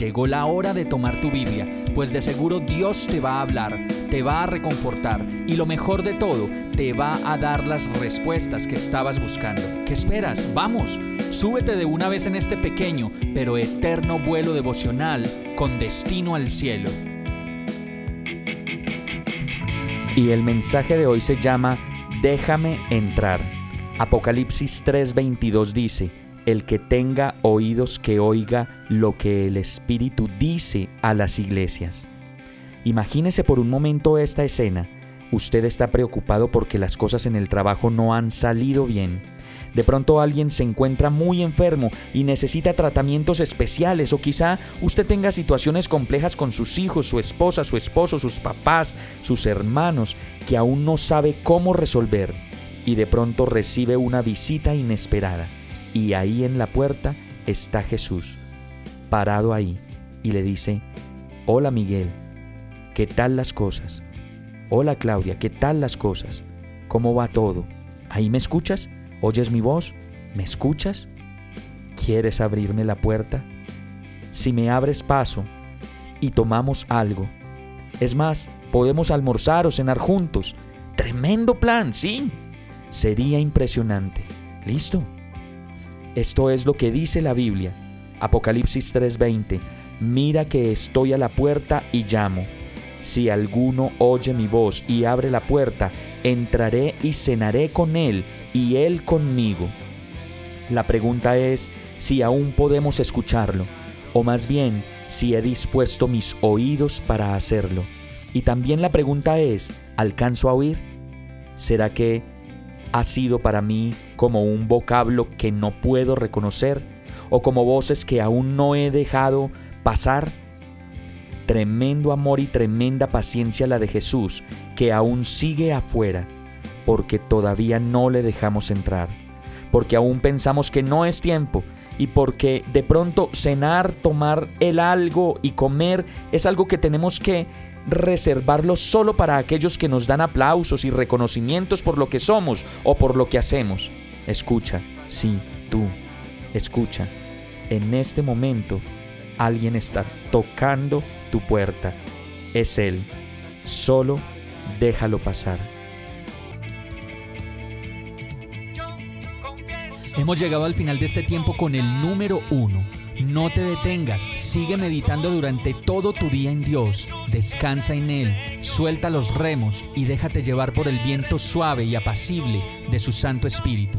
Llegó la hora de tomar tu Biblia, pues de seguro Dios te va a hablar, te va a reconfortar y lo mejor de todo, te va a dar las respuestas que estabas buscando. ¿Qué esperas? Vamos, súbete de una vez en este pequeño pero eterno vuelo devocional con destino al cielo. Y el mensaje de hoy se llama Déjame entrar. Apocalipsis 3:22 dice, el que tenga oídos que oiga lo que el Espíritu dice a las iglesias. Imagínese por un momento esta escena. Usted está preocupado porque las cosas en el trabajo no han salido bien. De pronto alguien se encuentra muy enfermo y necesita tratamientos especiales o quizá usted tenga situaciones complejas con sus hijos, su esposa, su esposo, sus papás, sus hermanos que aún no sabe cómo resolver y de pronto recibe una visita inesperada y ahí en la puerta está Jesús, parado ahí, y le dice, Hola Miguel, ¿qué tal las cosas? Hola Claudia, ¿qué tal las cosas? ¿Cómo va todo? ¿Ahí me escuchas? ¿Oyes mi voz? ¿Me escuchas? ¿Quieres abrirme la puerta? Si me abres paso y tomamos algo. Es más, podemos almorzar o cenar juntos. Tremendo plan, sí. Sería impresionante. ¿Listo? Esto es lo que dice la Biblia. Apocalipsis 3:20. Mira que estoy a la puerta y llamo. Si alguno oye mi voz y abre la puerta, entraré y cenaré con él y él conmigo. La pregunta es si aún podemos escucharlo, o más bien si he dispuesto mis oídos para hacerlo. Y también la pregunta es, ¿alcanzo a oír? ¿Será que ha sido para mí como un vocablo que no puedo reconocer o como voces que aún no he dejado pasar. Tremendo amor y tremenda paciencia la de Jesús que aún sigue afuera porque todavía no le dejamos entrar, porque aún pensamos que no es tiempo y porque de pronto cenar, tomar el algo y comer es algo que tenemos que reservarlo solo para aquellos que nos dan aplausos y reconocimientos por lo que somos o por lo que hacemos. Escucha, sí, tú, escucha. En este momento alguien está tocando tu puerta. Es Él. Solo déjalo pasar. Hemos llegado al final de este tiempo con el número uno no te detengas, sigue meditando durante todo tu día en Dios, descansa en Él, suelta los remos y déjate llevar por el viento suave y apacible de su Santo Espíritu.